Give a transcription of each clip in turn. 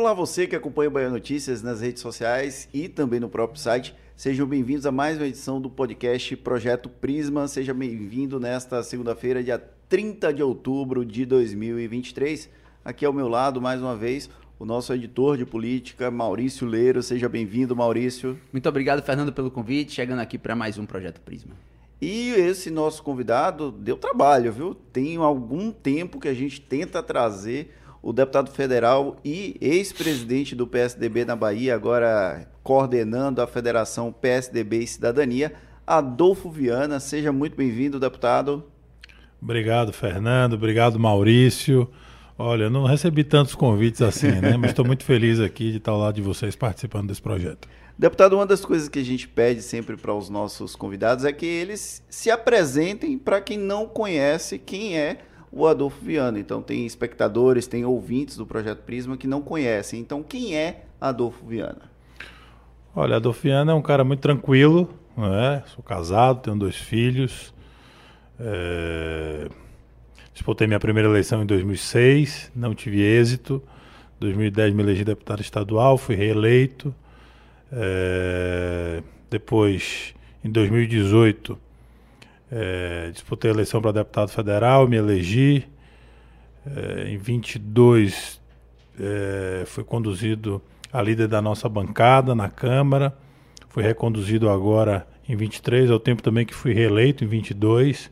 Olá, você que acompanha o Bahia Notícias nas redes sociais e também no próprio site. Sejam bem-vindos a mais uma edição do podcast Projeto Prisma. Seja bem-vindo nesta segunda-feira, dia 30 de outubro de 2023. Aqui ao meu lado, mais uma vez, o nosso editor de política, Maurício Leiro. Seja bem-vindo, Maurício. Muito obrigado, Fernando, pelo convite. Chegando aqui para mais um Projeto Prisma. E esse nosso convidado deu trabalho, viu? Tem algum tempo que a gente tenta trazer o deputado federal e ex-presidente do PSDB na Bahia, agora coordenando a Federação PSDB e Cidadania, Adolfo Viana. Seja muito bem-vindo, deputado. Obrigado, Fernando. Obrigado, Maurício. Olha, não recebi tantos convites assim, né? Mas estou muito feliz aqui de estar ao lado de vocês participando desse projeto. Deputado, uma das coisas que a gente pede sempre para os nossos convidados é que eles se apresentem para quem não conhece quem é o Adolfo Viana. Então, tem espectadores, tem ouvintes do Projeto Prisma que não conhecem. Então, quem é Adolfo Viana? Olha, Adolfo Viana é um cara muito tranquilo, né? Sou casado, tenho dois filhos. É... Disputei minha primeira eleição em 2006, não tive êxito. Em 2010 me elegi deputado estadual, fui reeleito. É... Depois, em 2018, é, disputei a eleição para deputado federal, me elegi. É, em 22 é, fui conduzido a líder da nossa bancada na Câmara. Fui reconduzido agora em 23, ao tempo também que fui reeleito em 22.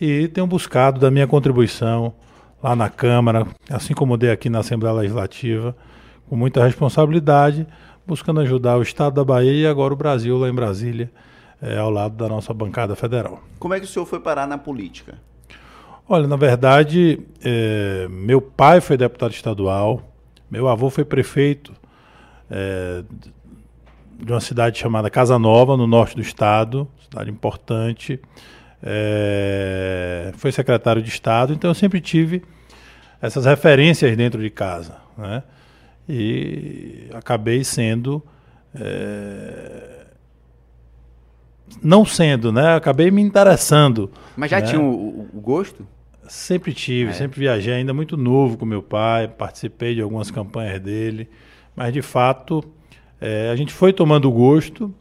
E tenho buscado da minha contribuição lá na Câmara, assim como dei aqui na Assembleia Legislativa, com muita responsabilidade, buscando ajudar o Estado da Bahia e agora o Brasil lá em Brasília é, ao lado da nossa bancada federal. Como é que o senhor foi parar na política? Olha, na verdade, é, meu pai foi deputado estadual, meu avô foi prefeito é, de uma cidade chamada Casa Nova, no norte do estado, cidade importante. É, foi secretário de Estado, então eu sempre tive essas referências dentro de casa. Né? E acabei sendo é, não sendo, né? Acabei me interessando. Mas já né? tinha o, o, gosto? Sempre tive, é. sempre viajei, ainda muito novo com meu pai, participei de algumas campanhas dele, mas de fato é, a gente foi tomando gosto.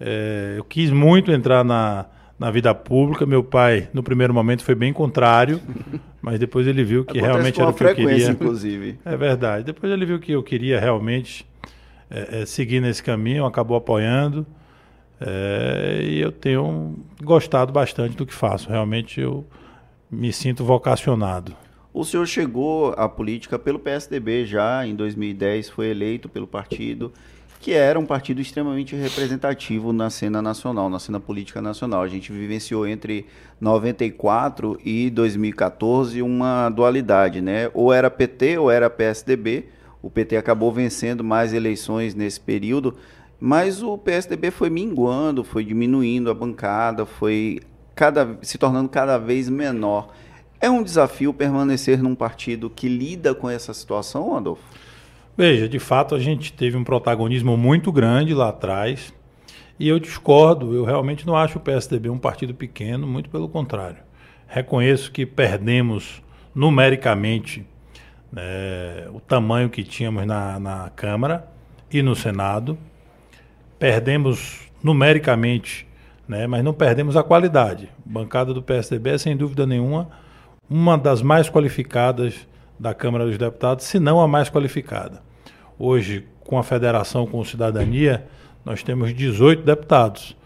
É, eu quis muito entrar na, na vida pública. Meu pai, no primeiro momento, foi bem contrário, mas depois ele viu que Acontece realmente era o que eu queria. Inclusive. É verdade. Depois ele viu que eu queria realmente é, é, seguir nesse caminho, acabou apoiando. É, e eu tenho gostado bastante do que faço. Realmente eu me sinto vocacionado. O senhor chegou à política pelo PSDB já em 2010, foi eleito pelo partido, que era um partido extremamente representativo na cena nacional, na cena política nacional. A gente vivenciou entre 94 e 2014 uma dualidade, né? Ou era PT ou era PSDB. O PT acabou vencendo mais eleições nesse período, mas o PSDB foi minguando, foi diminuindo a bancada, foi cada, se tornando cada vez menor. É um desafio permanecer num partido que lida com essa situação, Adolfo? Veja, de fato a gente teve um protagonismo muito grande lá atrás e eu discordo, eu realmente não acho o PSDB um partido pequeno, muito pelo contrário. Reconheço que perdemos numericamente né, o tamanho que tínhamos na, na Câmara e no Senado, perdemos numericamente, né, mas não perdemos a qualidade. A bancada do PSDB é, sem dúvida nenhuma, uma das mais qualificadas da Câmara dos Deputados, se não a mais qualificada. Hoje, com a federação com cidadania, nós temos 18 deputados.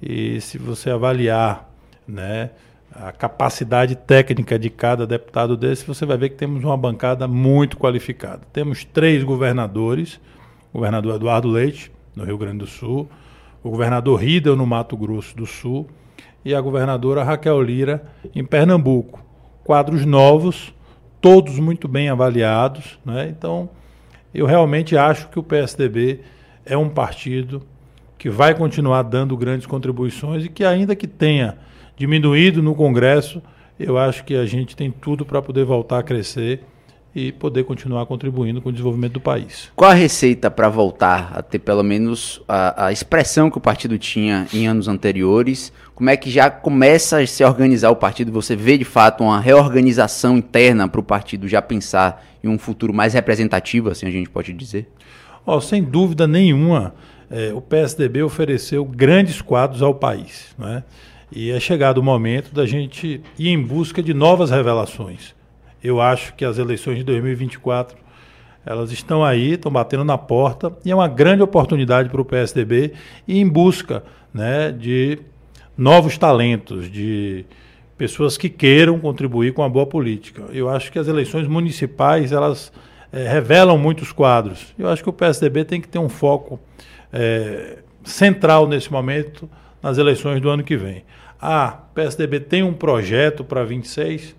E se você avaliar né, a capacidade técnica de cada deputado desse, você vai ver que temos uma bancada muito qualificada. Temos três governadores, o governador Eduardo Leite, no Rio Grande do Sul, o governador Ridel, no Mato Grosso do Sul, e a governadora Raquel Lira, em Pernambuco. Quadros novos, todos muito bem avaliados. Né? Então, eu realmente acho que o PSDB é um partido que vai continuar dando grandes contribuições e que, ainda que tenha diminuído no Congresso, eu acho que a gente tem tudo para poder voltar a crescer e poder continuar contribuindo com o desenvolvimento do país. Qual a receita para voltar a ter pelo menos a, a, expressão que o partido tinha em anos anteriores? Como é que já começa a se organizar o partido? Você vê de fato uma reorganização interna para o partido já pensar em um futuro mais representativo, assim a gente pode dizer? Oh, sem dúvida nenhuma, é, o PSDB ofereceu grandes quadros ao país. Né? E é chegado o momento da gente ir em busca de novas revelações. Eu acho que as eleições de 2024 elas estão aí, estão batendo na porta e é uma grande oportunidade para o PSDB ir em busca né, de novos talentos, de pessoas que queiram contribuir com a boa política. Eu acho que as eleições municipais elas é, revelam muitos quadros. Eu acho que o PSDB tem que ter um foco é, central nesse momento nas eleições do ano que vem. Ah, PSDB tem um projeto para 26?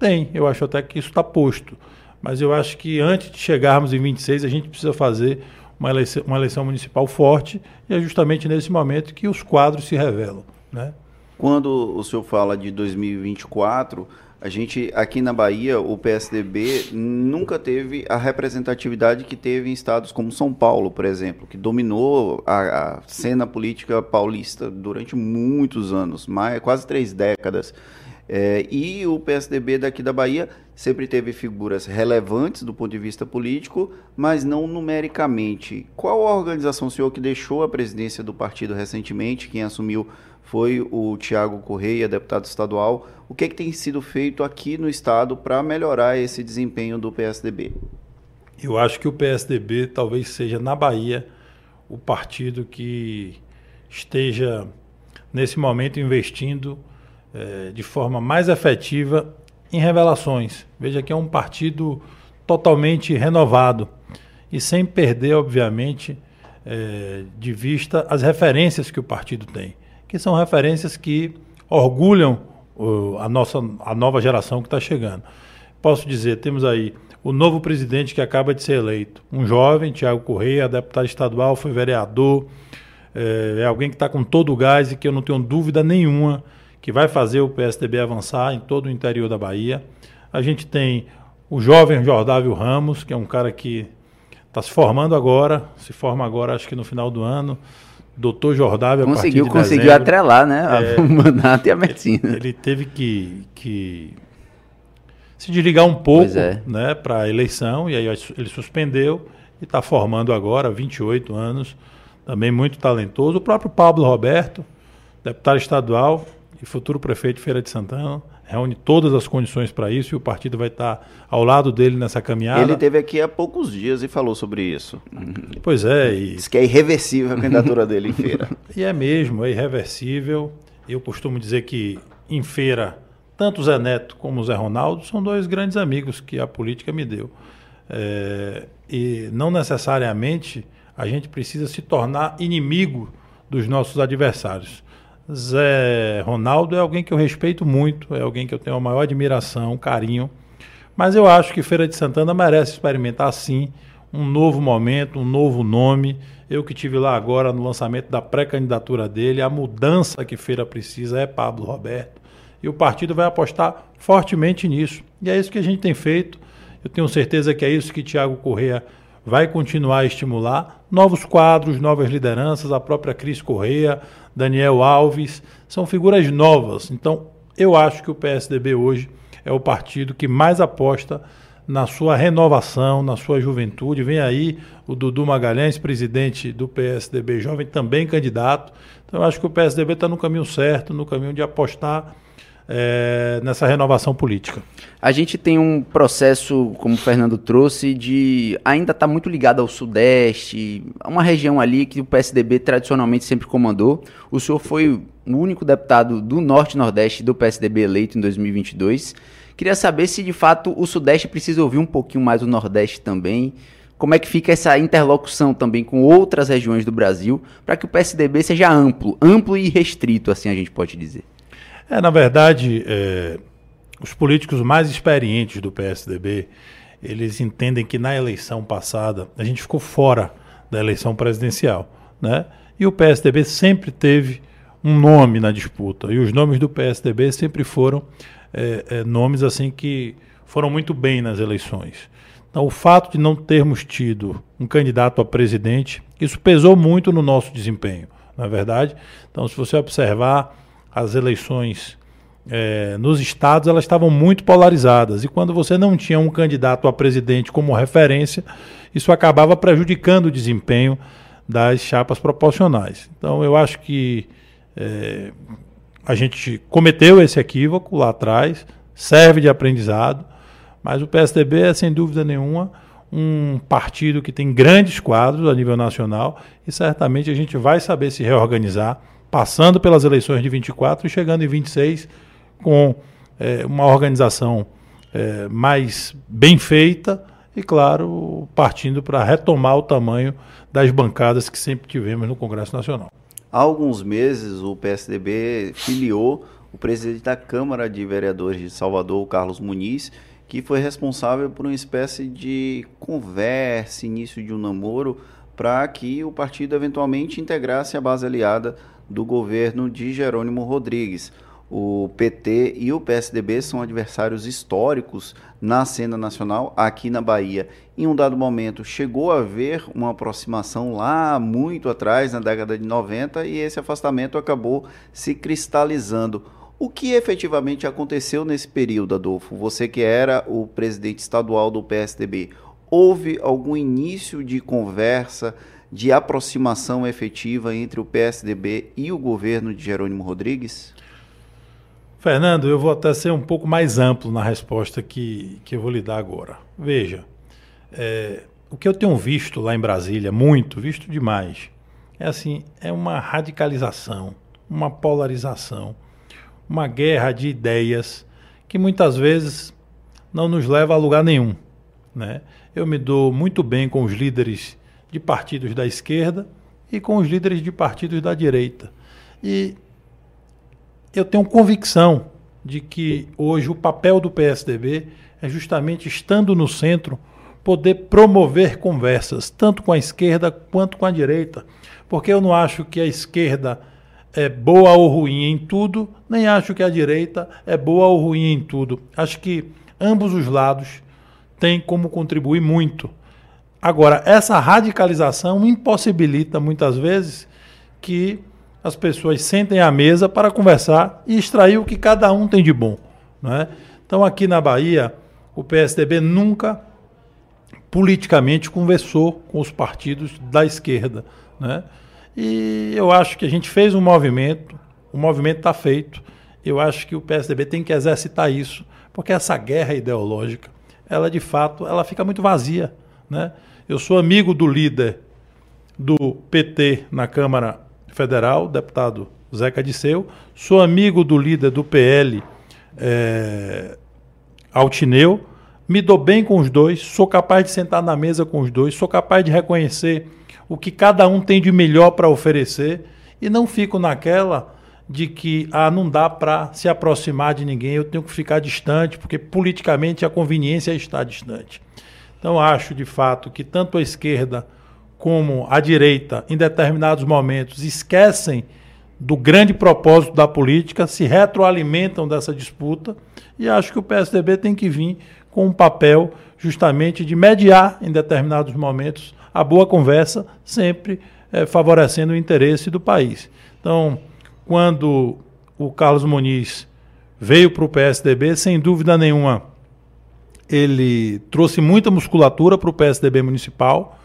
Tem, eu acho até que isso está posto. Mas eu acho que antes de chegarmos em 26, a gente precisa fazer uma eleição, uma eleição municipal forte, e é justamente nesse momento que os quadros se revelam. Né? Quando o senhor fala de 2024, a gente, aqui na Bahia, o PSDB nunca teve a representatividade que teve em estados como São Paulo, por exemplo, que dominou a, a cena política paulista durante muitos anos, mais, quase três décadas. É, e o PSDB daqui da Bahia sempre teve figuras relevantes do ponto de vista político, mas não numericamente. Qual a organização, senhor, que deixou a presidência do partido recentemente? Quem assumiu foi o Tiago Correia, deputado estadual. O que, é que tem sido feito aqui no estado para melhorar esse desempenho do PSDB? Eu acho que o PSDB talvez seja na Bahia o partido que esteja nesse momento investindo é, de forma mais efetiva em revelações. Veja que é um partido totalmente renovado e sem perder, obviamente, é, de vista as referências que o partido tem, que são referências que orgulham uh, a nossa a nova geração que está chegando. Posso dizer, temos aí o novo presidente que acaba de ser eleito, um jovem, Tiago Correia, deputado estadual, foi vereador, é, é alguém que está com todo o gás e que eu não tenho dúvida nenhuma que vai fazer o PSDB avançar em todo o interior da Bahia. A gente tem o jovem Jordávio Ramos, que é um cara que está se formando agora, se forma agora, acho que no final do ano. Doutor Jordávio, conseguiu, conseguiu dezembro, atrelar, né? É, o mandato e a medicina. Ele, ele teve que, que se desligar um pouco é. né, para a eleição, e aí ele suspendeu e está formando agora, 28 anos, também muito talentoso. O próprio Pablo Roberto, deputado estadual, e futuro prefeito de Feira de Santana, reúne todas as condições para isso e o partido vai estar ao lado dele nessa caminhada. Ele teve aqui há poucos dias e falou sobre isso. Pois é. E... Diz que é irreversível a candidatura dele em feira. E é mesmo, é irreversível. Eu costumo dizer que em feira, tanto o Zé Neto como o Zé Ronaldo são dois grandes amigos que a política me deu. É... e não necessariamente a gente precisa se tornar inimigo dos nossos adversários. Zé Ronaldo é alguém que eu respeito muito, é alguém que eu tenho a maior admiração, carinho. Mas eu acho que Feira de Santana merece experimentar sim um novo momento, um novo nome. Eu que tive lá agora no lançamento da pré-candidatura dele, a mudança que Feira precisa é Pablo Roberto. E o partido vai apostar fortemente nisso. E é isso que a gente tem feito. Eu tenho certeza que é isso que Tiago Correia vai continuar a estimular novos quadros, novas lideranças, a própria Cris Correia, Daniel Alves, são figuras novas. Então, eu acho que o PSDB hoje é o partido que mais aposta na sua renovação, na sua juventude. Vem aí o Dudu Magalhães, presidente do PSDB jovem, também candidato. Então, eu acho que o PSDB está no caminho certo, no caminho de apostar é, nessa renovação política. A gente tem um processo, como o Fernando trouxe, de ainda está muito ligado ao Sudeste, uma região ali que o PSDB tradicionalmente sempre comandou. O senhor foi o único deputado do Norte Nordeste do PSDB eleito em 2022. Queria saber se de fato o Sudeste precisa ouvir um pouquinho mais o Nordeste também. Como é que fica essa interlocução também com outras regiões do Brasil para que o PSDB seja amplo, amplo e restrito, assim a gente pode dizer? É, na verdade, é, os políticos mais experientes do PSDB, eles entendem que na eleição passada a gente ficou fora da eleição presidencial, né? E o PSDB sempre teve um nome na disputa e os nomes do PSDB sempre foram é, é, nomes assim que foram muito bem nas eleições. Então, o fato de não termos tido um candidato a presidente, isso pesou muito no nosso desempenho, não é verdade? Então, se você observar as eleições é, nos estados, elas estavam muito polarizadas. E quando você não tinha um candidato a presidente como referência, isso acabava prejudicando o desempenho das chapas proporcionais. Então, eu acho que é, a gente cometeu esse equívoco lá atrás, serve de aprendizado. Mas o PSDB é, sem dúvida nenhuma, um partido que tem grandes quadros a nível nacional e certamente a gente vai saber se reorganizar, passando pelas eleições de 24 e chegando em 26 com é, uma organização é, mais bem feita e, claro, partindo para retomar o tamanho das bancadas que sempre tivemos no Congresso Nacional. Há alguns meses, o PSDB filiou o presidente da Câmara de Vereadores de Salvador, Carlos Muniz, que foi responsável por uma espécie de conversa, início de um namoro, para que o partido eventualmente integrasse a base aliada do governo de Jerônimo Rodrigues. O PT e o PSDB são adversários históricos na cena nacional aqui na Bahia. Em um dado momento chegou a haver uma aproximação lá muito atrás, na década de 90, e esse afastamento acabou se cristalizando. O que efetivamente aconteceu nesse período, Adolfo? Você que era o presidente estadual do PSDB, houve algum início de conversa, de aproximação efetiva entre o PSDB e o governo de Jerônimo Rodrigues? Fernando, eu vou até ser um pouco mais amplo na resposta que, que eu vou lhe dar agora. Veja, é, o que eu tenho visto lá em Brasília, muito, visto demais, é assim, é uma radicalização, uma polarização uma guerra de ideias que muitas vezes não nos leva a lugar nenhum. Né? Eu me dou muito bem com os líderes de partidos da esquerda e com os líderes de partidos da direita. E eu tenho convicção de que hoje o papel do PSDB é justamente estando no centro poder promover conversas, tanto com a esquerda quanto com a direita, porque eu não acho que a esquerda é boa ou ruim em tudo, nem acho que a direita é boa ou ruim em tudo. Acho que ambos os lados têm como contribuir muito. Agora, essa radicalização impossibilita muitas vezes que as pessoas sentem à mesa para conversar e extrair o que cada um tem de bom. Não é? Então, aqui na Bahia, o PSDB nunca politicamente conversou com os partidos da esquerda. Né? E eu acho que a gente fez um movimento, o movimento está feito. Eu acho que o PSDB tem que exercitar isso, porque essa guerra ideológica, ela de fato, ela fica muito vazia, né? Eu sou amigo do líder do PT na Câmara Federal, deputado Zeca Disseu, sou amigo do líder do PL, é, Altineu, me dou bem com os dois, sou capaz de sentar na mesa com os dois, sou capaz de reconhecer o que cada um tem de melhor para oferecer e não fico naquela de que ah, não dá para se aproximar de ninguém, eu tenho que ficar distante, porque politicamente a conveniência é estar distante. Então acho de fato que tanto a esquerda como a direita, em determinados momentos, esquecem do grande propósito da política, se retroalimentam dessa disputa e acho que o PSDB tem que vir com um papel justamente de mediar em determinados momentos a boa conversa, sempre é, favorecendo o interesse do país. Então, quando o Carlos Muniz veio para o PSDB, sem dúvida nenhuma, ele trouxe muita musculatura para o PSDB municipal.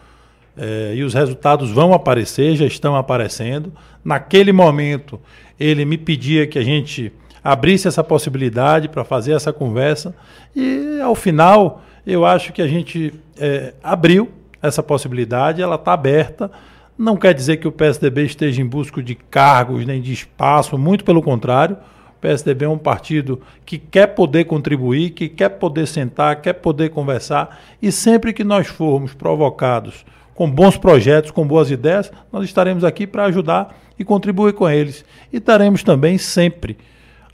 É, e os resultados vão aparecer, já estão aparecendo. Naquele momento, ele me pedia que a gente abrisse essa possibilidade para fazer essa conversa, e ao final, eu acho que a gente é, abriu essa possibilidade, ela está aberta. Não quer dizer que o PSDB esteja em busca de cargos nem de espaço, muito pelo contrário. O PSDB é um partido que quer poder contribuir, que quer poder sentar, quer poder conversar e sempre que nós formos provocados com bons projetos, com boas ideias, nós estaremos aqui para ajudar e contribuir com eles. E estaremos também sempre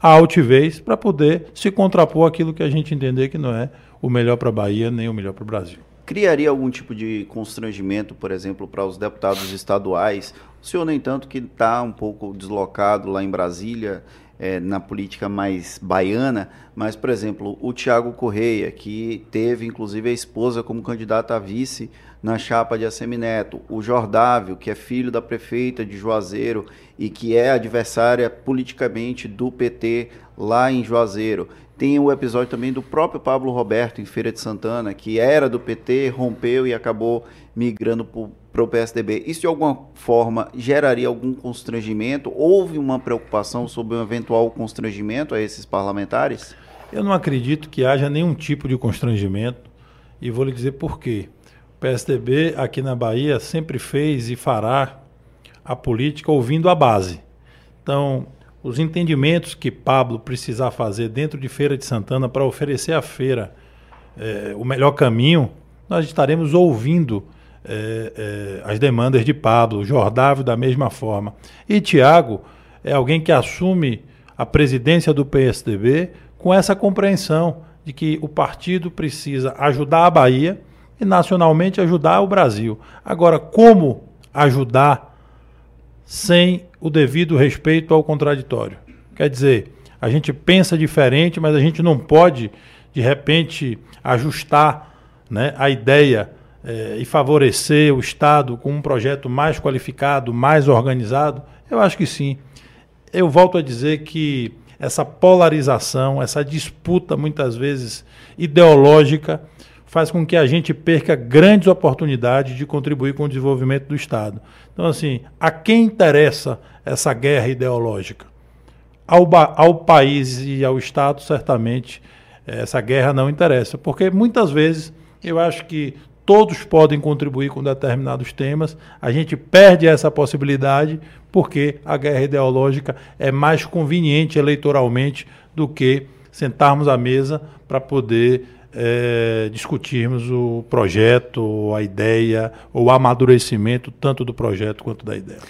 a altivez para poder se contrapor aquilo que a gente entender que não é o melhor para a Bahia nem o melhor para o Brasil criaria algum tipo de constrangimento, por exemplo, para os deputados estaduais? O senhor, no entanto, que está um pouco deslocado lá em Brasília, é, na política mais baiana, mas, por exemplo, o Tiago Correia, que teve inclusive a esposa como candidata a vice na chapa de Assemineto, o Jordávio, que é filho da prefeita de Juazeiro e que é adversária politicamente do PT lá em Juazeiro. Tem o episódio também do próprio Pablo Roberto em Feira de Santana, que era do PT, rompeu e acabou migrando para o PSDB. Isso de alguma forma geraria algum constrangimento? Houve uma preocupação sobre um eventual constrangimento a esses parlamentares? Eu não acredito que haja nenhum tipo de constrangimento e vou lhe dizer por quê. O PSDB aqui na Bahia sempre fez e fará a política ouvindo a base. Então, os entendimentos que Pablo precisar fazer dentro de Feira de Santana para oferecer à feira é, o melhor caminho, nós estaremos ouvindo é, é, as demandas de Pablo, Jordávio da mesma forma. E Tiago é alguém que assume a presidência do PSDB com essa compreensão de que o partido precisa ajudar a Bahia e nacionalmente ajudar o Brasil. Agora, como ajudar sem o devido respeito ao contraditório? Quer dizer, a gente pensa diferente, mas a gente não pode, de repente, ajustar né, a ideia é, e favorecer o Estado com um projeto mais qualificado, mais organizado? Eu acho que sim. Eu volto a dizer que essa polarização, essa disputa muitas vezes ideológica, faz com que a gente perca grandes oportunidades de contribuir com o desenvolvimento do Estado. Então, assim, a quem interessa essa guerra ideológica? Ao, ao país e ao Estado, certamente, essa guerra não interessa, porque muitas vezes eu acho que todos podem contribuir com determinados temas, a gente perde essa possibilidade porque a guerra ideológica é mais conveniente eleitoralmente do que sentarmos à mesa para poder é, discutirmos o projeto, a ideia, ou o amadurecimento tanto do projeto quanto da ideia.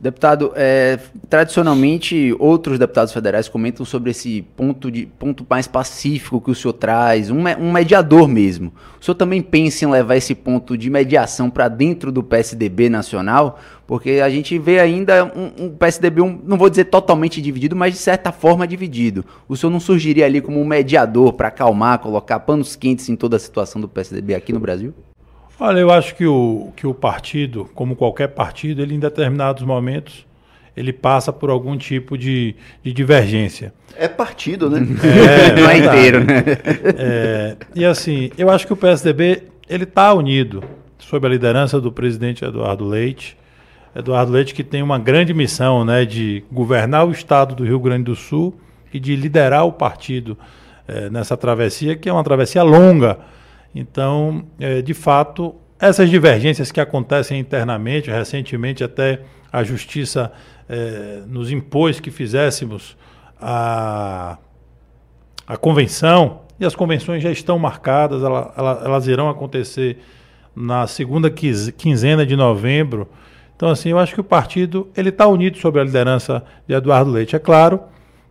Deputado, é, tradicionalmente outros deputados federais comentam sobre esse ponto, de, ponto mais pacífico que o senhor traz, um, um mediador mesmo. O senhor também pensa em levar esse ponto de mediação para dentro do PSDB nacional? Porque a gente vê ainda um, um PSDB, um, não vou dizer totalmente dividido, mas de certa forma dividido. O senhor não surgiria ali como um mediador para acalmar, colocar panos quentes em toda a situação do PSDB aqui no Brasil? Olha, eu acho que o, que o partido, como qualquer partido, ele em determinados momentos ele passa por algum tipo de, de divergência. É partido, né? É, não é inteiro, né? É, e assim, eu acho que o PSDB ele está unido sob a liderança do presidente Eduardo Leite. Eduardo Leite que tem uma grande missão, né, de governar o estado do Rio Grande do Sul e de liderar o partido é, nessa travessia, que é uma travessia longa então, é, de fato, essas divergências que acontecem internamente, recentemente até a Justiça é, nos impôs que fizéssemos a, a convenção, e as convenções já estão marcadas, ela, ela, elas irão acontecer na segunda quinzena de novembro. Então, assim, eu acho que o partido ele está unido sob a liderança de Eduardo Leite. É claro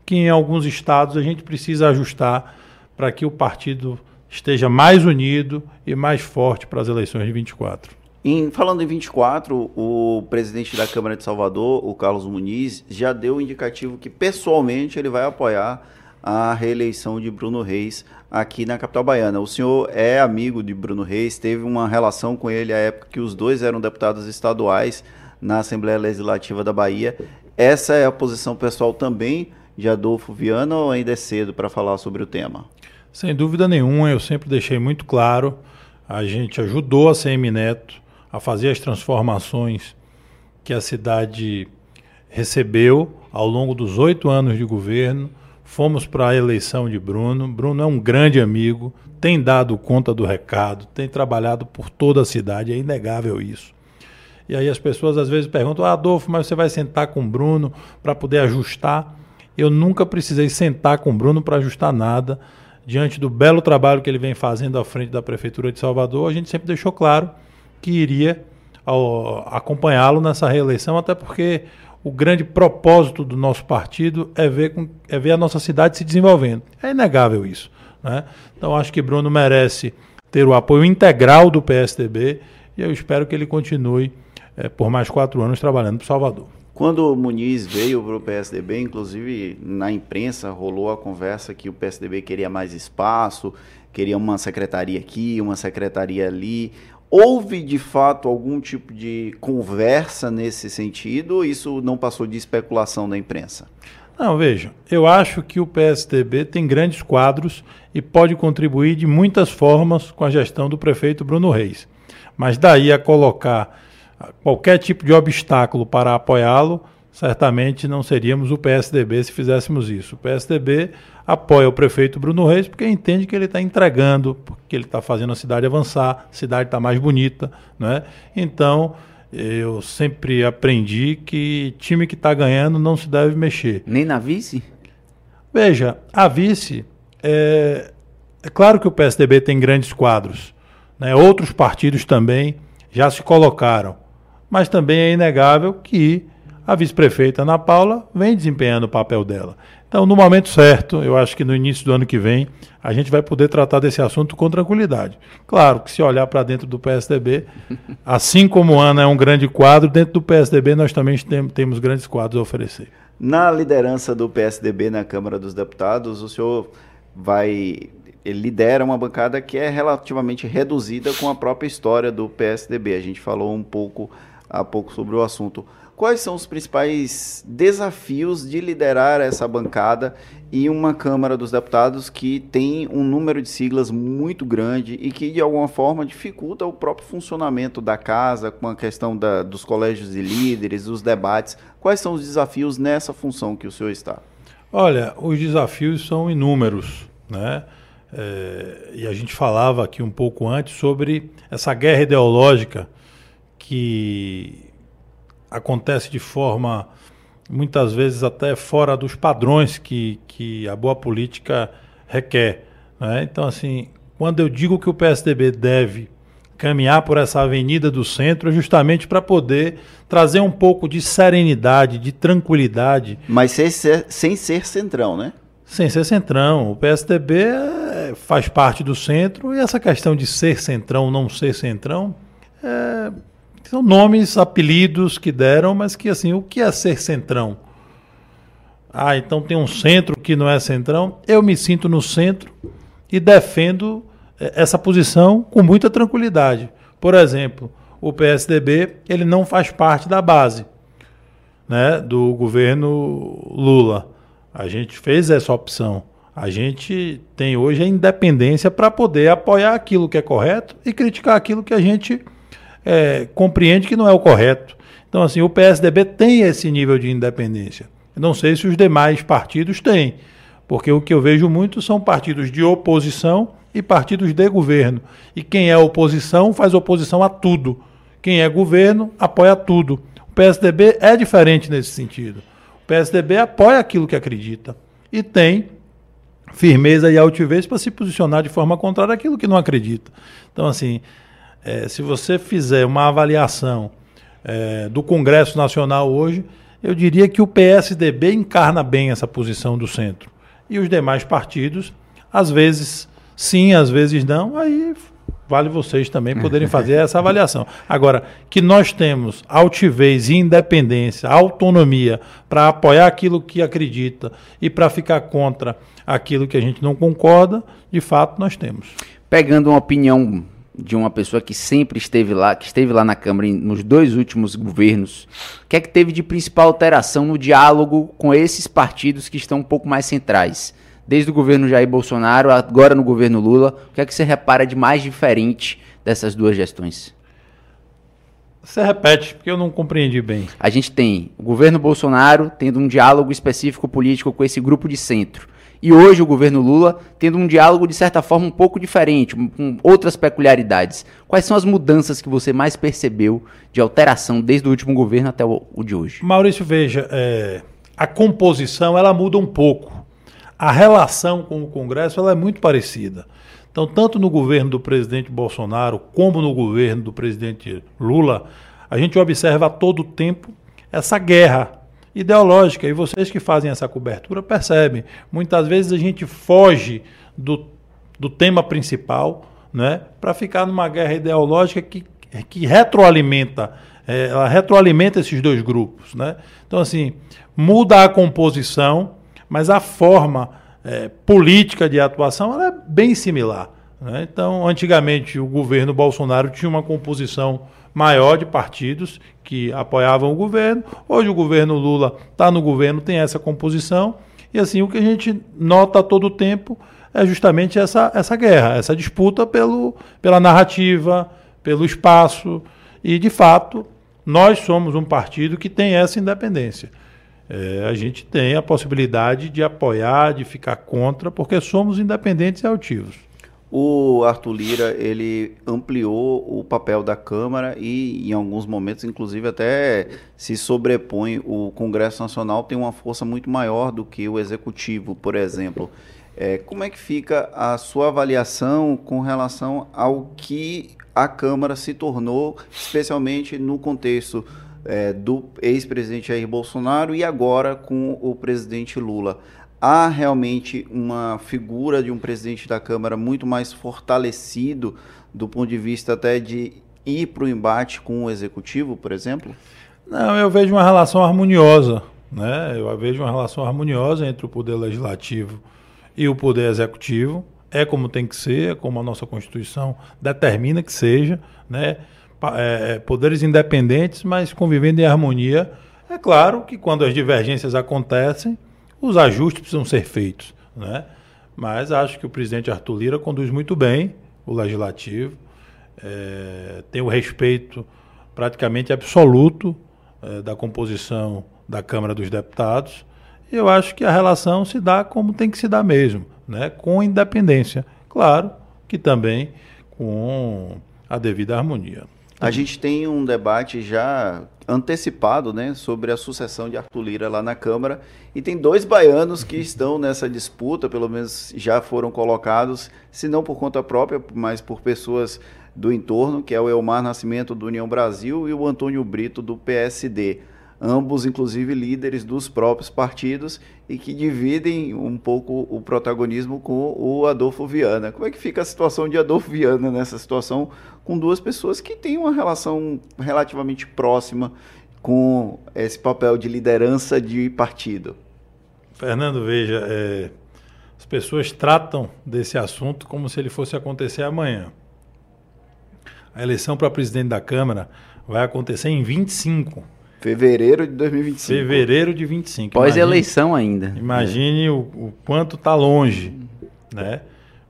que em alguns estados a gente precisa ajustar para que o partido esteja mais unido e mais forte para as eleições de 24. Em, falando em 24, o presidente da Câmara de Salvador, o Carlos Muniz, já deu o indicativo que pessoalmente ele vai apoiar a reeleição de Bruno Reis aqui na capital baiana. O senhor é amigo de Bruno Reis, teve uma relação com ele à época que os dois eram deputados estaduais na Assembleia Legislativa da Bahia. Essa é a posição pessoal também de Adolfo Viana ou ainda é cedo para falar sobre o tema? Sem dúvida nenhuma, eu sempre deixei muito claro, a gente ajudou a CM Neto a fazer as transformações que a cidade recebeu ao longo dos oito anos de governo. Fomos para a eleição de Bruno. Bruno é um grande amigo, tem dado conta do recado, tem trabalhado por toda a cidade, é inegável isso. E aí as pessoas às vezes perguntam: ah, Adolfo, mas você vai sentar com o Bruno para poder ajustar? Eu nunca precisei sentar com o Bruno para ajustar nada diante do belo trabalho que ele vem fazendo à frente da Prefeitura de Salvador, a gente sempre deixou claro que iria acompanhá-lo nessa reeleição, até porque o grande propósito do nosso partido é ver, com, é ver a nossa cidade se desenvolvendo. É inegável isso. Né? Então acho que Bruno merece ter o apoio integral do PSDB e eu espero que ele continue é, por mais quatro anos trabalhando para Salvador. Quando o Muniz veio para o PSDB, inclusive na imprensa rolou a conversa que o PSDB queria mais espaço, queria uma secretaria aqui, uma secretaria ali. Houve de fato algum tipo de conversa nesse sentido ou isso não passou de especulação da imprensa? Não, veja, eu acho que o PSDB tem grandes quadros e pode contribuir de muitas formas com a gestão do prefeito Bruno Reis. Mas daí a colocar qualquer tipo de obstáculo para apoiá-lo, certamente não seríamos o PSDB se fizéssemos isso. O PSDB apoia o prefeito Bruno Reis porque entende que ele está entregando, porque ele está fazendo a cidade avançar, a cidade está mais bonita. Né? Então, eu sempre aprendi que time que está ganhando não se deve mexer. Nem na vice? Veja, a vice, é, é claro que o PSDB tem grandes quadros. Né? Outros partidos também já se colocaram. Mas também é inegável que a vice-prefeita Ana Paula vem desempenhando o papel dela. Então, no momento certo, eu acho que no início do ano que vem, a gente vai poder tratar desse assunto com tranquilidade. Claro que se olhar para dentro do PSDB, assim como Ana é um grande quadro, dentro do PSDB nós também tem, temos grandes quadros a oferecer. Na liderança do PSDB na Câmara dos Deputados, o senhor vai ele lidera uma bancada que é relativamente reduzida com a própria história do PSDB. A gente falou um pouco há pouco sobre o assunto. Quais são os principais desafios de liderar essa bancada e uma Câmara dos Deputados que tem um número de siglas muito grande e que, de alguma forma, dificulta o próprio funcionamento da casa, com a questão da, dos colégios de líderes, os debates? Quais são os desafios nessa função que o senhor está? Olha, os desafios são inúmeros, né? É, e a gente falava aqui um pouco antes sobre essa guerra ideológica que acontece de forma muitas vezes até fora dos padrões que, que a boa política requer. Né? Então, assim, quando eu digo que o PSDB deve caminhar por essa avenida do centro, é justamente para poder trazer um pouco de serenidade, de tranquilidade. Mas sem ser, sem ser centrão, né? Sem ser centrão. O PSDB é, faz parte do centro e essa questão de ser centrão, não ser centrão, é, são nomes, apelidos que deram, mas que assim, o que é ser centrão? Ah, então tem um centro que não é centrão. Eu me sinto no centro e defendo é, essa posição com muita tranquilidade. Por exemplo, o PSDB ele não faz parte da base né, do governo Lula. A gente fez essa opção. A gente tem hoje a independência para poder apoiar aquilo que é correto e criticar aquilo que a gente é, compreende que não é o correto. Então, assim, o PSDB tem esse nível de independência. Eu não sei se os demais partidos têm, porque o que eu vejo muito são partidos de oposição e partidos de governo. E quem é oposição faz oposição a tudo. Quem é governo apoia tudo. O PSDB é diferente nesse sentido. O PSDB apoia aquilo que acredita e tem firmeza e altivez para se posicionar de forma contrária àquilo que não acredita. Então, assim, é, se você fizer uma avaliação é, do Congresso Nacional hoje, eu diria que o PSDB encarna bem essa posição do centro. E os demais partidos, às vezes sim, às vezes não, aí vale vocês também poderem fazer essa avaliação. Agora, que nós temos altivez, independência, autonomia para apoiar aquilo que acredita e para ficar contra aquilo que a gente não concorda, de fato nós temos. Pegando uma opinião de uma pessoa que sempre esteve lá, que esteve lá na Câmara nos dois últimos governos, o que é que teve de principal alteração no diálogo com esses partidos que estão um pouco mais centrais? Desde o governo Jair Bolsonaro, agora no governo Lula, o que é que você repara de mais diferente dessas duas gestões? Você repete, porque eu não compreendi bem. A gente tem o governo Bolsonaro tendo um diálogo específico político com esse grupo de centro e hoje o governo Lula tendo um diálogo de certa forma um pouco diferente, com outras peculiaridades. Quais são as mudanças que você mais percebeu de alteração desde o último governo até o, de hoje? Maurício, veja, é, a composição ela muda um pouco. A relação com o Congresso ela é muito parecida. Então, tanto no governo do presidente Bolsonaro como no governo do presidente Lula, a gente observa a todo tempo essa guerra ideológica. E vocês que fazem essa cobertura percebem. Muitas vezes a gente foge do, do tema principal né, para ficar numa guerra ideológica que que retroalimenta, é, ela retroalimenta esses dois grupos. Né? Então, assim, muda a composição, mas a forma é, política de atuação é bem similar. Né? Então, antigamente, o governo Bolsonaro tinha uma composição maior de partidos que apoiavam o governo. Hoje, o governo Lula está no governo, tem essa composição. E assim, o que a gente nota todo tempo é justamente essa, essa guerra, essa disputa pelo, pela narrativa, pelo espaço. E, de fato, nós somos um partido que tem essa independência. É, a gente tem a possibilidade de apoiar, de ficar contra, porque somos independentes e altivos. O Arthur Lira ele ampliou o papel da Câmara e, em alguns momentos, inclusive, até se sobrepõe. O Congresso Nacional tem uma força muito maior do que o Executivo, por exemplo. É, como é que fica a sua avaliação com relação ao que a Câmara se tornou, especialmente no contexto é, do ex-presidente Jair Bolsonaro e agora com o presidente Lula? Há realmente uma figura de um presidente da Câmara muito mais fortalecido do ponto de vista até de ir para o embate com o executivo, por exemplo? Não, eu vejo uma relação harmoniosa. Né? Eu vejo uma relação harmoniosa entre o poder legislativo e o poder executivo. É como tem que ser, é como a nossa Constituição determina que seja. Né? É, é poderes independentes, mas convivendo em harmonia. É claro que quando as divergências acontecem, os ajustes precisam ser feitos, né? Mas acho que o presidente Arthur Lira conduz muito bem o legislativo, é, tem o respeito praticamente absoluto é, da composição da Câmara dos Deputados. E eu acho que a relação se dá como tem que se dar mesmo, né? com independência. Claro que também com a devida harmonia. A gente tem um debate já antecipado né, sobre a sucessão de Arthur Lira lá na Câmara. E tem dois baianos que estão nessa disputa, pelo menos já foram colocados, se não por conta própria, mas por pessoas do entorno, que é o Elmar Nascimento do União Brasil e o Antônio Brito do PSD ambos inclusive líderes dos próprios partidos e que dividem um pouco o protagonismo com o Adolfo Viana. Como é que fica a situação de Adolfo Viana nessa situação com duas pessoas que têm uma relação relativamente próxima com esse papel de liderança de partido? Fernando, veja, é, as pessoas tratam desse assunto como se ele fosse acontecer amanhã. A eleição para presidente da Câmara vai acontecer em 25 Fevereiro de 2025. Fevereiro de 25. Pós-eleição ainda. Imagine é. o, o, quanto está longe, né?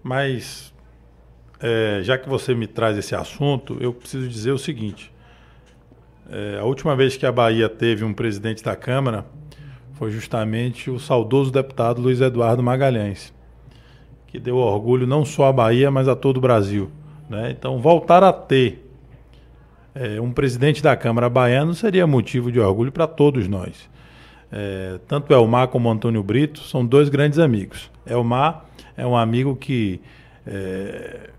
Mas, é, já que você me traz esse assunto, eu preciso dizer o seguinte. É, a última vez que a Bahia teve um presidente da Câmara foi justamente o saudoso deputado Luiz Eduardo Magalhães, que deu orgulho não só à Bahia, mas a todo o Brasil. Né? Então, voltar a ter é, um presidente da Câmara baiano seria motivo de orgulho para todos nós. É, tanto Elmar como Antônio Brito são dois grandes amigos. Elmar é um amigo que é,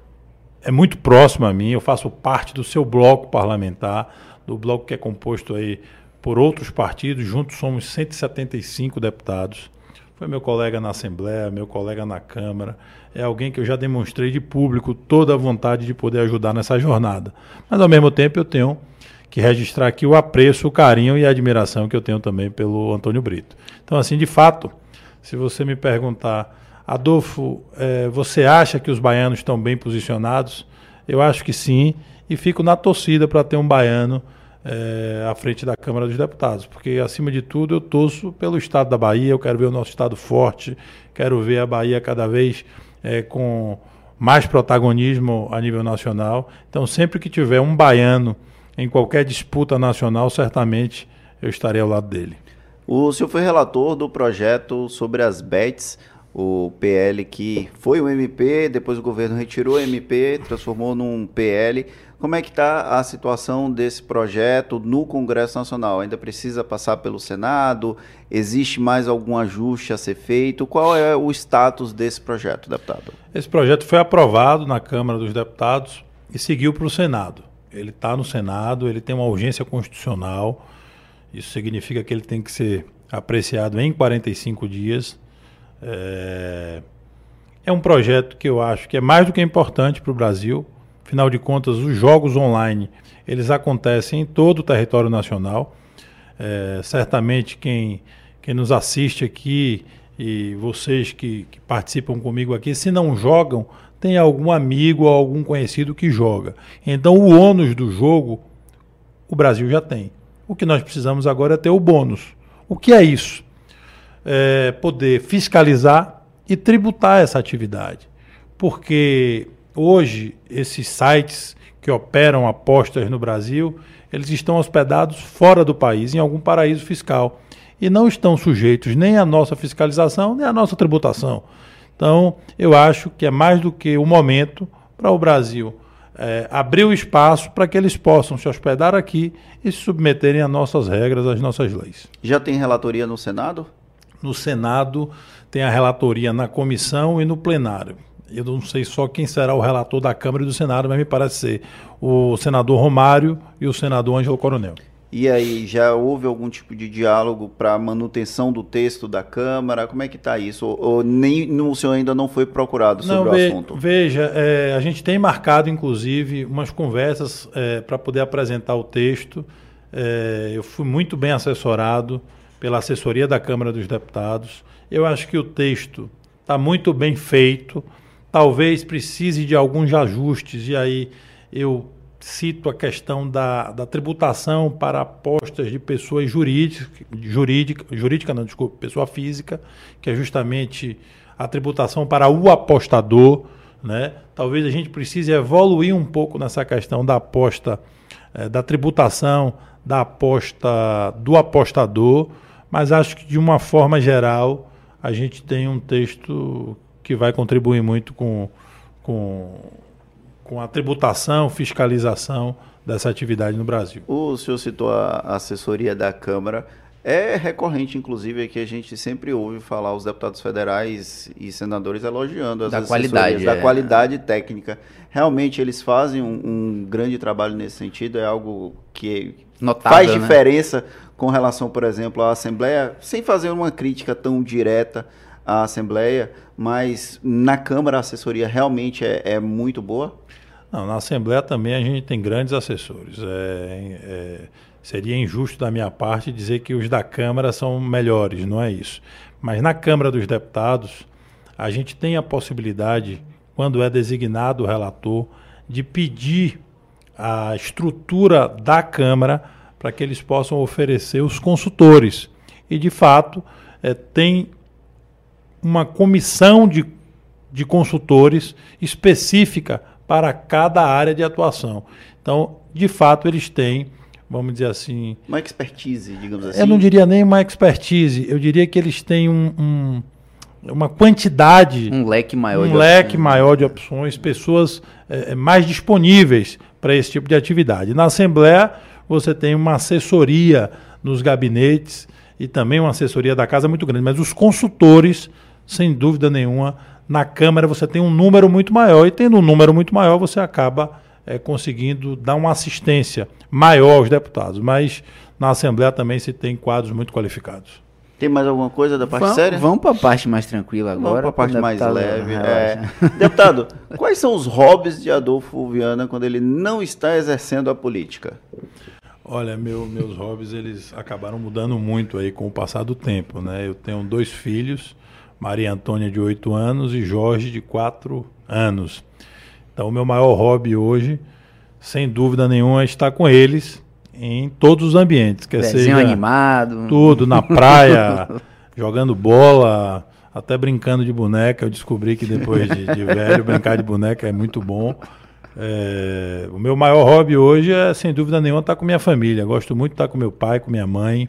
é muito próximo a mim, eu faço parte do seu bloco parlamentar, do bloco que é composto aí por outros partidos, juntos somos 175 deputados. Foi meu colega na Assembleia, meu colega na Câmara. É alguém que eu já demonstrei de público toda a vontade de poder ajudar nessa jornada. Mas, ao mesmo tempo, eu tenho que registrar aqui o apreço, o carinho e a admiração que eu tenho também pelo Antônio Brito. Então, assim, de fato, se você me perguntar, Adolfo, é, você acha que os baianos estão bem posicionados? Eu acho que sim, e fico na torcida para ter um baiano é, à frente da Câmara dos Deputados, porque acima de tudo eu torço pelo Estado da Bahia, eu quero ver o nosso Estado forte, quero ver a Bahia cada vez é, com mais protagonismo a nível nacional. Então, sempre que tiver um baiano em qualquer disputa nacional, certamente eu estarei ao lado dele. O senhor foi relator do projeto sobre as BETs, o PL que foi o MP, depois o governo retirou o MP, transformou num PL. Como é que está a situação desse projeto no Congresso Nacional? Ainda precisa passar pelo Senado? Existe mais algum ajuste a ser feito? Qual é o status desse projeto, deputado? Esse projeto foi aprovado na Câmara dos Deputados e seguiu para o Senado. Ele está no Senado, ele tem uma urgência constitucional. Isso significa que ele tem que ser apreciado em 45 dias. É, é um projeto que eu acho que é mais do que importante para o Brasil Afinal de contas, os jogos online eles acontecem em todo o território nacional. É, certamente quem, quem nos assiste aqui e vocês que, que, participam comigo aqui, se não jogam, tem algum amigo ou algum conhecido que joga. Então o ônus do jogo o Brasil já tem. O que nós precisamos agora é ter o bônus. O que é isso? É poder fiscalizar e tributar essa atividade. Porque hoje esses sites que operam apostas no Brasil, eles estão hospedados fora do país, em algum paraíso fiscal, e não estão sujeitos nem à nossa fiscalização, nem à nossa tributação. Então, eu acho que é mais do que o momento para o Brasil é, abrir o espaço para que eles possam se hospedar aqui e se submeterem às nossas regras, às nossas leis. Já tem relatoria no Senado? No Senado tem a relatoria na comissão e no plenário. Eu não sei só quem será o relator da Câmara e do Senado, mas me parece ser o senador Romário e o senador Ângelo Coronel. E aí, já houve algum tipo de diálogo para manutenção do texto da Câmara? Como é que está isso? Ou, ou, nem o senhor ainda não foi procurado sobre não, ve, o assunto? Veja, é, a gente tem marcado, inclusive, umas conversas é, para poder apresentar o texto. É, eu fui muito bem assessorado pela assessoria da Câmara dos Deputados. Eu acho que o texto está muito bem feito. Talvez precise de alguns ajustes, e aí eu cito a questão da, da tributação para apostas de pessoas jurídicas, jurídica, jurídica não, desculpa, pessoa física, que é justamente a tributação para o apostador, né? Talvez a gente precise evoluir um pouco nessa questão da aposta, eh, da tributação da aposta do apostador, mas acho que de uma forma geral a gente tem um texto que vai contribuir muito com, com com a tributação, fiscalização dessa atividade no Brasil. O senhor citou a assessoria da Câmara. É recorrente, inclusive, que a gente sempre ouve falar os deputados federais e senadores elogiando as da qualidade, da é. qualidade técnica. Realmente eles fazem um, um, grande trabalho nesse sentido, é algo que Notável, faz né? diferença né? com relação, por exemplo, à Assembleia, sem fazer uma crítica tão direta à Assembleia, mas na Câmara a assessoria realmente é, é muito boa? Não, na Assembleia também a gente tem grandes assessores. É, é, seria injusto da minha parte dizer que os da Câmara são melhores, não é isso. Mas na Câmara dos Deputados, a gente tem a possibilidade, quando é designado o relator, de pedir a estrutura da Câmara para que eles possam oferecer os consultores. E, de fato, é, tem uma comissão de, de consultores específica para cada área de atuação. Então, de fato, eles têm, vamos dizer assim. Uma expertise, digamos assim. Eu não diria nem uma expertise, eu diria que eles têm um, um uma quantidade. Um leque maior um de leque opções. maior de opções, pessoas é, mais disponíveis para esse tipo de atividade. Na Assembleia, você tem uma assessoria nos gabinetes e também uma assessoria da casa muito grande, mas os consultores, sem dúvida nenhuma, na Câmara você tem um número muito maior, e tendo um número muito maior, você acaba é, conseguindo dar uma assistência maior aos deputados. Mas na Assembleia também se tem quadros muito qualificados. Tem mais alguma coisa da parte vamos, séria? Vamos para a parte mais tranquila agora. Vamos para a parte mais leve. É. Deputado, quais são os hobbies de Adolfo Viana quando ele não está exercendo a política? Olha, meu, meus hobbies eles acabaram mudando muito aí com o passar do tempo, né? Eu tenho dois filhos, Maria Antônia de 8 anos e Jorge de 4 anos. Então, o meu maior hobby hoje, sem dúvida nenhuma, é estar com eles em todos os ambientes. Quer Desenho seja animado. Tudo, na praia, jogando bola, até brincando de boneca. Eu descobri que depois de, de velho, brincar de boneca é muito bom. É, o meu maior hobby hoje é, sem dúvida nenhuma, estar com minha família. Gosto muito de estar com meu pai, com minha mãe,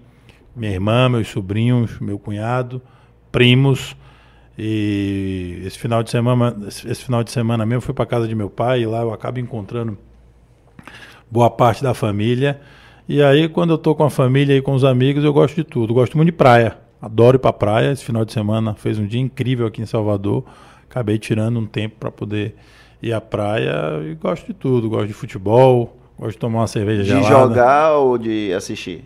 minha irmã, meus sobrinhos, meu cunhado primos. E esse final de semana, esse final de semana mesmo, fui para casa de meu pai e lá eu acabo encontrando boa parte da família. E aí, quando eu tô com a família e com os amigos, eu gosto de tudo. Gosto muito de praia. Adoro ir para praia. Esse final de semana fez um dia incrível aqui em Salvador. Acabei tirando um tempo para poder ir à praia e gosto de tudo. Gosto de futebol, gosto de tomar uma cerveja de gelada. De jogar ou de assistir?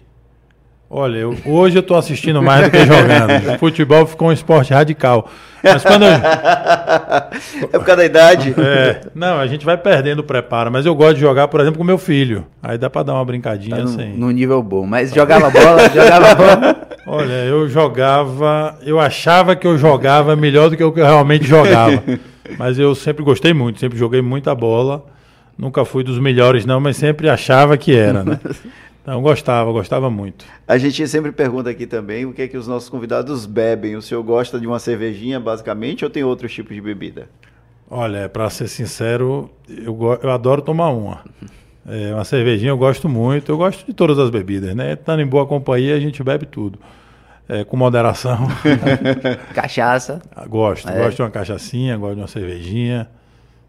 Olha, eu, hoje eu estou assistindo mais do que jogando. O futebol ficou um esporte radical. Mas quando eu, É por causa da idade. é, não, a gente vai perdendo o preparo. Mas eu gosto de jogar, por exemplo, com meu filho. Aí dá para dar uma brincadinha Tá no, assim. no nível bom. Mas jogava bola, jogava bola. Olha, eu jogava, eu achava que eu jogava melhor do que eu realmente jogava. Mas eu sempre gostei muito, sempre joguei muita bola. Nunca fui dos melhores não, mas sempre achava que era, né? Então gostava, gostava muito. A gente sempre pergunta aqui também o que é que os nossos convidados bebem. O senhor gosta de uma cervejinha, basicamente, ou tem outros tipos de bebida? Olha, para ser sincero, eu, eu adoro tomar uma. É, uma cervejinha eu gosto muito. Eu gosto de todas as bebidas, né? Estando em boa companhia, a gente bebe tudo. É, com moderação. Cachaça. gosto. É. Gosto de uma cachaçinha, gosto de uma cervejinha.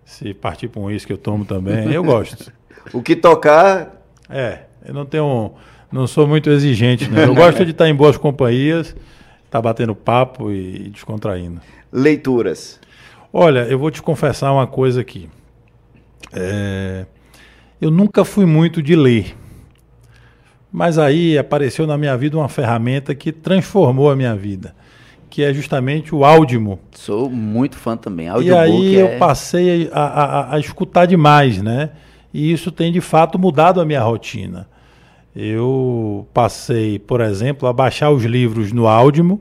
Se partir para um uísque, eu tomo também. Eu gosto. O que tocar, É, eu não tenho. Não sou muito exigente, né? Eu gosto de estar em boas companhias, estar batendo papo e descontraindo. leituras. Olha, eu vou te confessar uma coisa aqui. É, eu nunca fui muito de ler. Mas aí apareceu na minha vida uma ferramenta que transformou a minha vida, que é justamente o Audimo. Sou muito fã também. E Audiobook aí é... eu passei a, a- a- a escutar demais, né? E isso tem de fato mudado a minha rotina. Eu passei, por exemplo, a baixar os livros no Audimo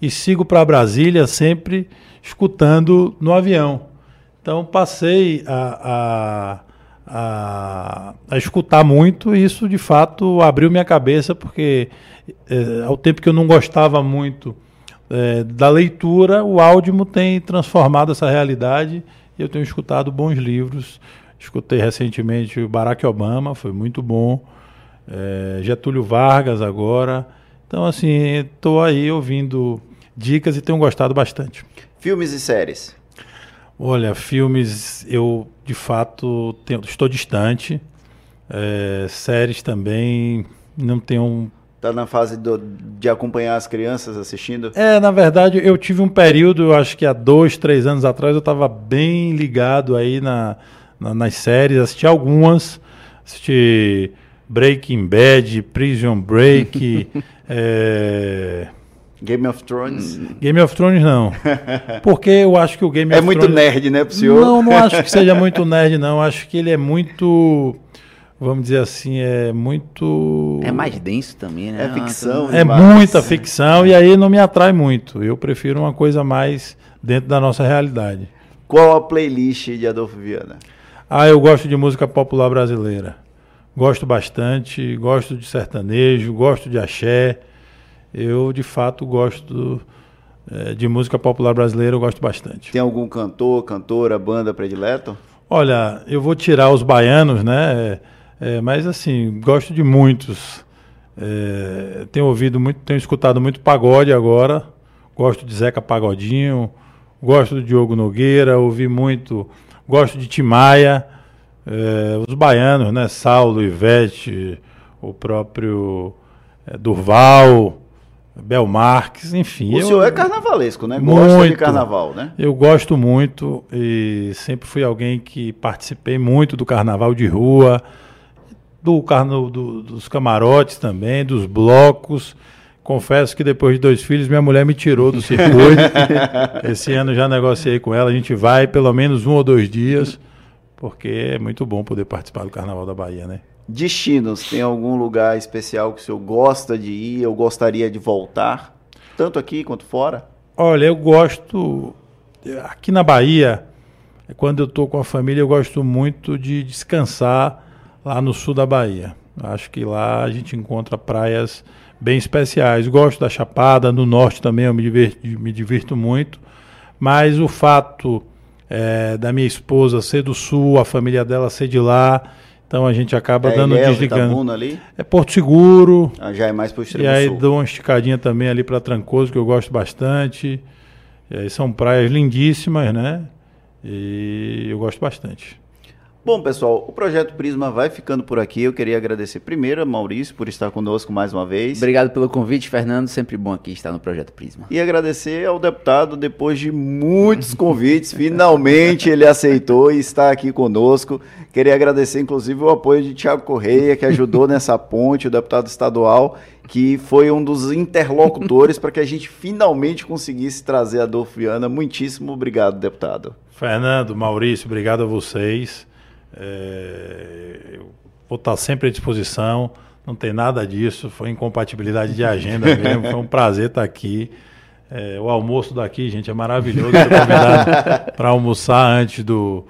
e sigo para Brasília sempre escutando no avião. Então passei a, a, a, a escutar muito e isso de fato abriu minha cabeça, porque eh, ao tempo que eu não gostava muito eh, da leitura, o Audimo tem transformado essa realidade e eu tenho escutado bons livros. Escutei recentemente o Barack Obama, foi muito bom. Eh, Getúlio Vargas agora. Então, assim, estou aí ouvindo dicas e tenho gostado bastante. Filmes e séries. Olha, filmes eu de fato tenho- estou distante. É, séries também não tenho. Tá na fase do- de acompanhar as crianças assistindo? É, na verdade, eu tive um período, acho que há dois, três anos atrás, eu estava bem ligado aí na, na- nas séries, assisti algumas, assisti Breaking Bad, Prison Break, é, Game of Thrones. Game of Thrones não. Porque eu acho que o Game É of muito Thrones... nerd, né, pro senhor? Não, não acho que seja muito nerd, não. Acho que ele é muito. Vamos dizer assim, é muito. É mais denso também, né? É ficção, É demais. muita ficção e aí não me atrai muito. Eu prefiro uma coisa mais dentro da nossa realidade. Qual a playlist de Adolfo Viana? Ah, eu gosto de música popular brasileira. Gosto bastante, gosto de sertanejo, gosto de axé. Eu, de fato, gosto eh, de música popular brasileira, eu gosto bastante. Tem algum cantor, cantora, banda predileto? Olha, eu vou tirar os baianos, né? É, mas assim, gosto de muitos. É, tenho ouvido muito, tenho escutado muito pagode agora. Gosto de Zeca Pagodinho, gosto do Diogo Nogueira, ouvi muito, gosto de Timaya, é, os baianos, né? Saulo, Ivete, o próprio é, Durval, Bel Marques, enfim. O eu- senhor é carnavalesco, né? Gosta de Muito. carnaval, né? eu gosto muito e sempre fui alguém que participei muito do carnaval de rua, do carno, do- dos camarotes também, dos blocos. Confesso que depois de dois filhos, minha mulher me tirou do circuito. Esse ano já negociei com ela, a gente vai pelo menos um ou dois dias, porque é muito bom poder participar do Carnaval da Bahia, né? Destinos, tem algum lugar especial que o senhor gosta de ir ou gostaria de voltar? Tanto aqui quanto fora? Olha, eu gosto. Aqui na Bahia, quando eu estou com a família, eu gosto muito de descansar lá no sul da Bahia. Acho que lá a gente encontra praias bem especiais. Gosto da Chapada, no norte também eu me divirto, me divirto muito. Mas o fato eh, da minha esposa ser do sul, a família dela ser de lá, então a gente acaba é dando Ilhéus, desligando. Itabuna ali? É Porto Seguro, Ah, já é mais pro extremo e aí sul. dou uma esticadinha também ali para Trancoso, que eu gosto bastante. Aí são praias lindíssimas, né? E eu gosto bastante. Bom, pessoal, o Projeto Prisma vai ficando por aqui. Eu queria agradecer primeiro a Maurício por estar conosco mais uma vez. Obrigado pelo convite, Fernando. Sempre bom aqui estar no Projeto Prisma. E agradecer ao deputado, depois de muitos convites, finalmente ele aceitou e está aqui conosco. Queria agradecer, inclusive, o apoio de Tiago Correia, que ajudou nessa ponte, o deputado estadual, que foi um dos interlocutores para que a gente finalmente conseguisse trazer a Adolfo Viana. Muitíssimo obrigado, deputado. Fernando, Maurício, obrigado a vocês. É, vou estar sempre à disposição, não tem nada disso, foi incompatibilidade de agenda mesmo, foi um prazer estar aqui. É, o almoço daqui, gente, é maravilhoso. para almoçar antes do,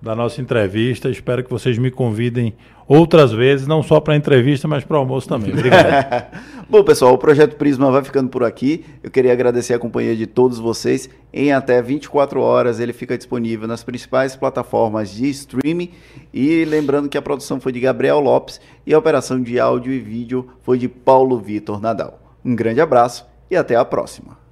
da nossa entrevista. Espero que vocês me convidem outras vezes, não só para entrevista, mas para o almoço também. Obrigado. Bom, pessoal, o Projeto Prisma vai ficando por aqui. Eu queria agradecer a companhia de todos vocês. Em até 24 horas ele fica disponível nas principais plataformas de streaming. E lembrando que a produção foi de Gabriel Lopes e a operação de áudio e vídeo foi de Paulo Vitor Nadal. Um grande abraço e até a próxima.